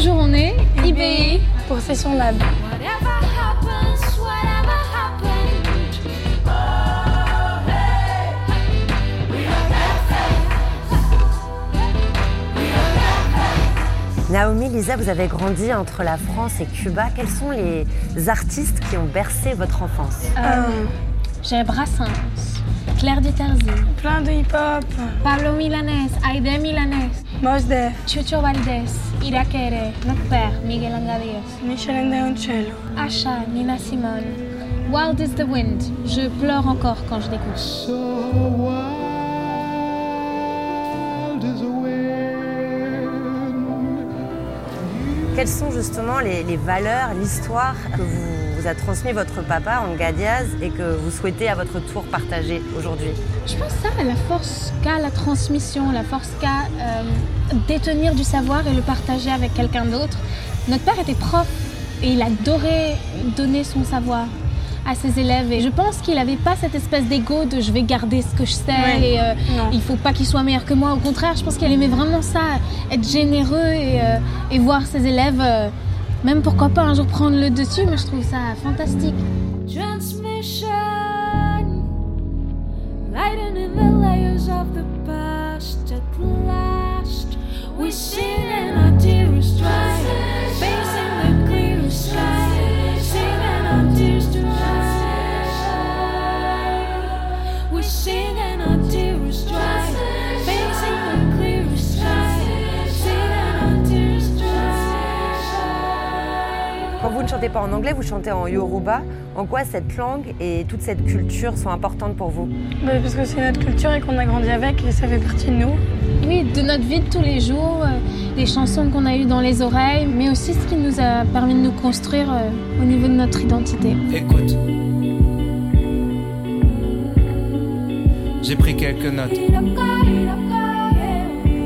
Bonjour, on est IBI pour Session Lab. Naomi, Lisa, vous avez grandi entre la France et Cuba. Quels sont les artistes qui ont bercé votre enfance? Euh, J'ai Brassens, Claire Diterzi, plein de hip-hop, Pablo Milanés, Aide Milanés, Mos Def, Chucho Valdés, Irakere, notre père, Miguel Angadios, Michel Andreoncello, Asha, Nina Simone, Wild is the Wind. Je pleure encore quand je l'écoute. Quelles sont justement les, valeurs, l'histoire que vous, a transmis votre papa en Gadiaz et que vous souhaitez à votre tour partager aujourd'hui? Je pense ça, la force qu'a la transmission, la force qu'a euh, détenir du savoir et le partager avec quelqu'un d'autre. Notre père était prof et il adorait donner son savoir à ses élèves. Et je pense qu'il n'avait pas cette espèce d'ego de je vais garder ce que je sais et euh, il faut pas qu'il soit meilleur que moi. Au contraire, je pense qu'il aimait vraiment ça, être généreux et, euh, et voir ses élèves, euh, même pourquoi pas un jour prendre le dessus. Mais je trouve ça fantastique. Transmission, in the layers of the past at last. We ne chantez pas en anglais, vous chantez en yoruba. En quoi cette langue et toute cette culture sont importantes pour vous bah, Parce que c'est notre culture et qu'on a grandi avec et ça fait partie de nous. Oui, de notre vie de tous les jours, euh, les chansons qu'on a eues dans les oreilles, mais aussi ce qui nous a permis de nous construire euh, au niveau de notre identité. Écoute. J'ai pris quelques notes.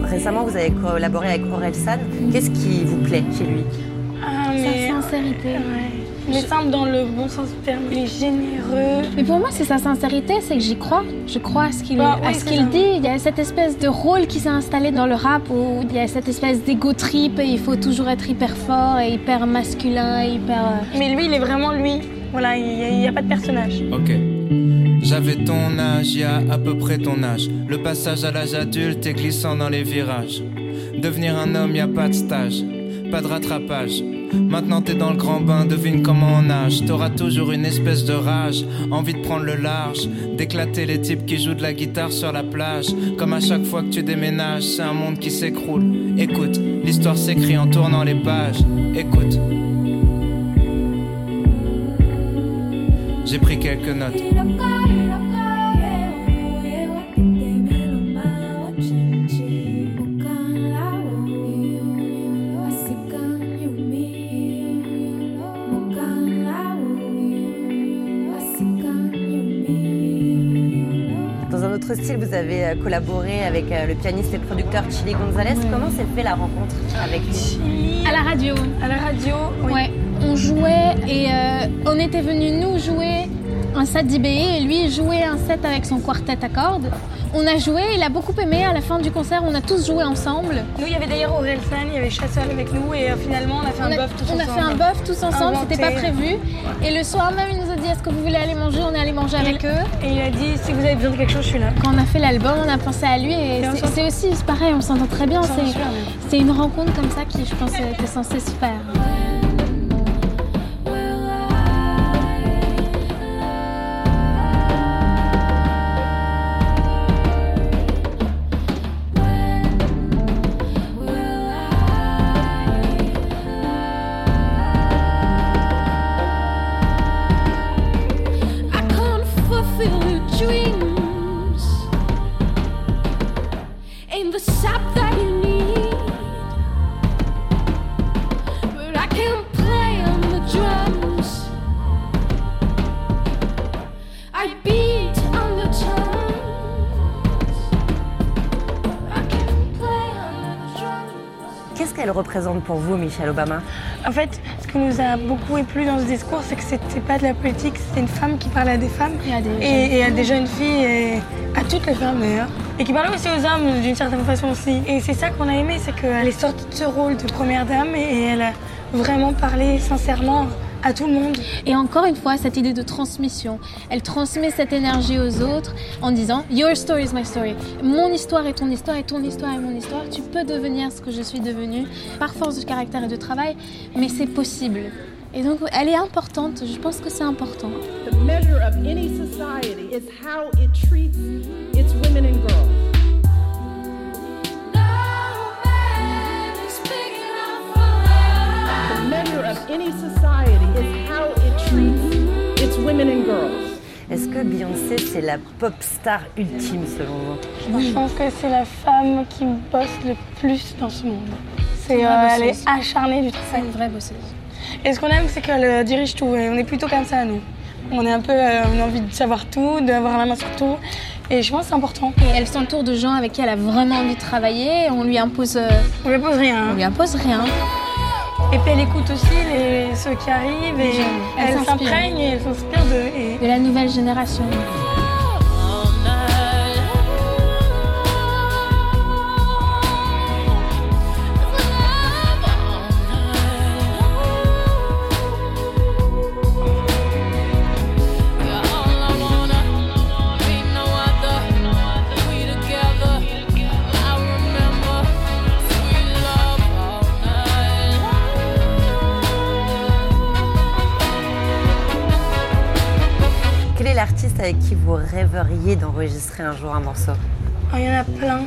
Récemment, vous avez collaboré avec Aurel San. Qu'est-ce qui vous plaît chez lui? Sincérité. Il est simple dans le bon sens du terme, il est généreux. Mais pour moi, c'est sa sincérité, c'est que j'y crois. Je crois à ce qu'il bah, ce qu'il dit. Il y a cette espèce de rôle qui s'est installé dans le rap où il y a cette espèce d'ego trip et il faut toujours être hyper fort et hyper masculin et hyper. Euh, Mais lui, il est vraiment lui. Voilà, il n'y a, pas de personnage. Ok. J'avais ton âge, il y a à peu près ton âge. Le passage à l'âge adulte est glissant dans les virages. Devenir un homme, y a pas de stage, pas de rattrapage. Maintenant t'es dans le grand bain, devine comment on nage. T'auras toujours une espèce de rage, envie de prendre le large, d'éclater les types qui jouent de la guitare sur la plage. Comme à chaque fois que tu déménages, c'est un monde qui s'écroule. Écoute, l'histoire s'écrit en tournant les pages. Écoute. J'ai pris quelques notes. Style, vous avez euh, collaboré avec euh, le pianiste et producteur Chili Gonzalez. Comment s'est fait la rencontre avec lui À la radio. À la radio, Ouais. On jouait et euh, on était venu nous jouer un set d'IBE et lui jouait un set avec son quartet à cordes. On a joué, il a beaucoup aimé. À la fin du concert, on a tous joué ensemble. Nous, il y avait d'ailleurs Aurel San, il y avait Chassol avec nous et finalement, on a fait un bœuf tous ensemble. On a fait un bœuf tous ensemble, c'était pas prévu. Et le soir même, il nous a dit Est-ce que vous voulez aller manger On est allé manger avec eux. Et il a dit Si vous avez besoin de quelque chose, je suis là. Quand on a fait l'album, on a pensé à lui et c'est aussi pareil, on s'entend très bien. C'est une rencontre comme ça qui, je pense, était censée se faire. Représente pour vous, Michelle Obama? En fait, ce qui nous a beaucoup plu dans ce discours, c'est que c'était pas de la politique, c'était une femme qui parlait à des femmes et à des, et, à des jeunes filles, et à toutes les femmes d'ailleurs. et qui parlait aussi aux hommes d'une certaine façon aussi. Et c'est ça qu'on a aimé, c'est qu'elle est sortie de ce rôle de première dame et elle a vraiment parlé sincèrement à tout le monde. Et encore une fois, cette idée de transmission. Elle transmet cette énergie aux autres en disant Your story is my story. Mon histoire est ton histoire et ton histoire est mon histoire. Tu peux devenir ce que je suis devenue par force de caractère et de travail, mais c'est possible. Et donc, elle est importante. Je pense que c'est important. The measure of any society is how it treats que Beyoncé, c'est la pop star ultime selon vous Je pense que c'est la femme qui bosse le plus dans ce monde. C'est, euh, elle est acharnée du C'est travail. une vraie bosseuse. Et ce qu'on aime, c'est qu'elle euh, dirige tout. Et on est plutôt comme ça, nous. On est un peu, euh, on a envie de savoir tout, d'avoir la main sur tout. Et je pense que c'est important. Et elle s'entoure de gens avec qui elle a vraiment envie de travailler. On lui impose, euh, On lui pose rien. on lui impose rien. Et puis elle écoute aussi les, ceux qui arrivent et. Elle s'imprègne et elle s'inspire de. et- De la nouvelle génération. L'artiste avec qui vous rêveriez d'enregistrer un jour un morceau Oh, Il y en a plein.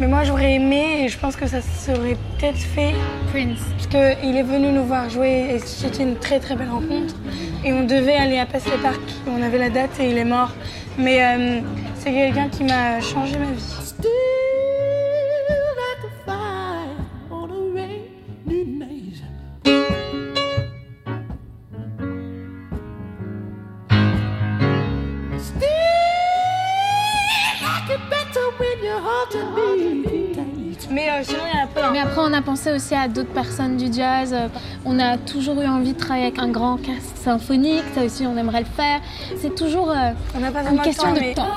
Mais moi j'aurais aimé et je pense que ça serait peut-être fait Prince. parce qu'il est venu nous voir jouer et c'était une très très belle rencontre. Et on devait aller à Paisley Park. On avait la date et il est mort. Mais euh, c'est quelqu'un qui m'a changé ma vie. Mais euh, sinon il y en a plein. Mais après, on a pensé aussi à d'autres personnes du jazz. Euh, On a toujours eu envie de travailler avec un grand cast symphonique. Ça aussi, on aimerait le faire. C'est toujours euh, on n'a pas une question de temps, de mais temps.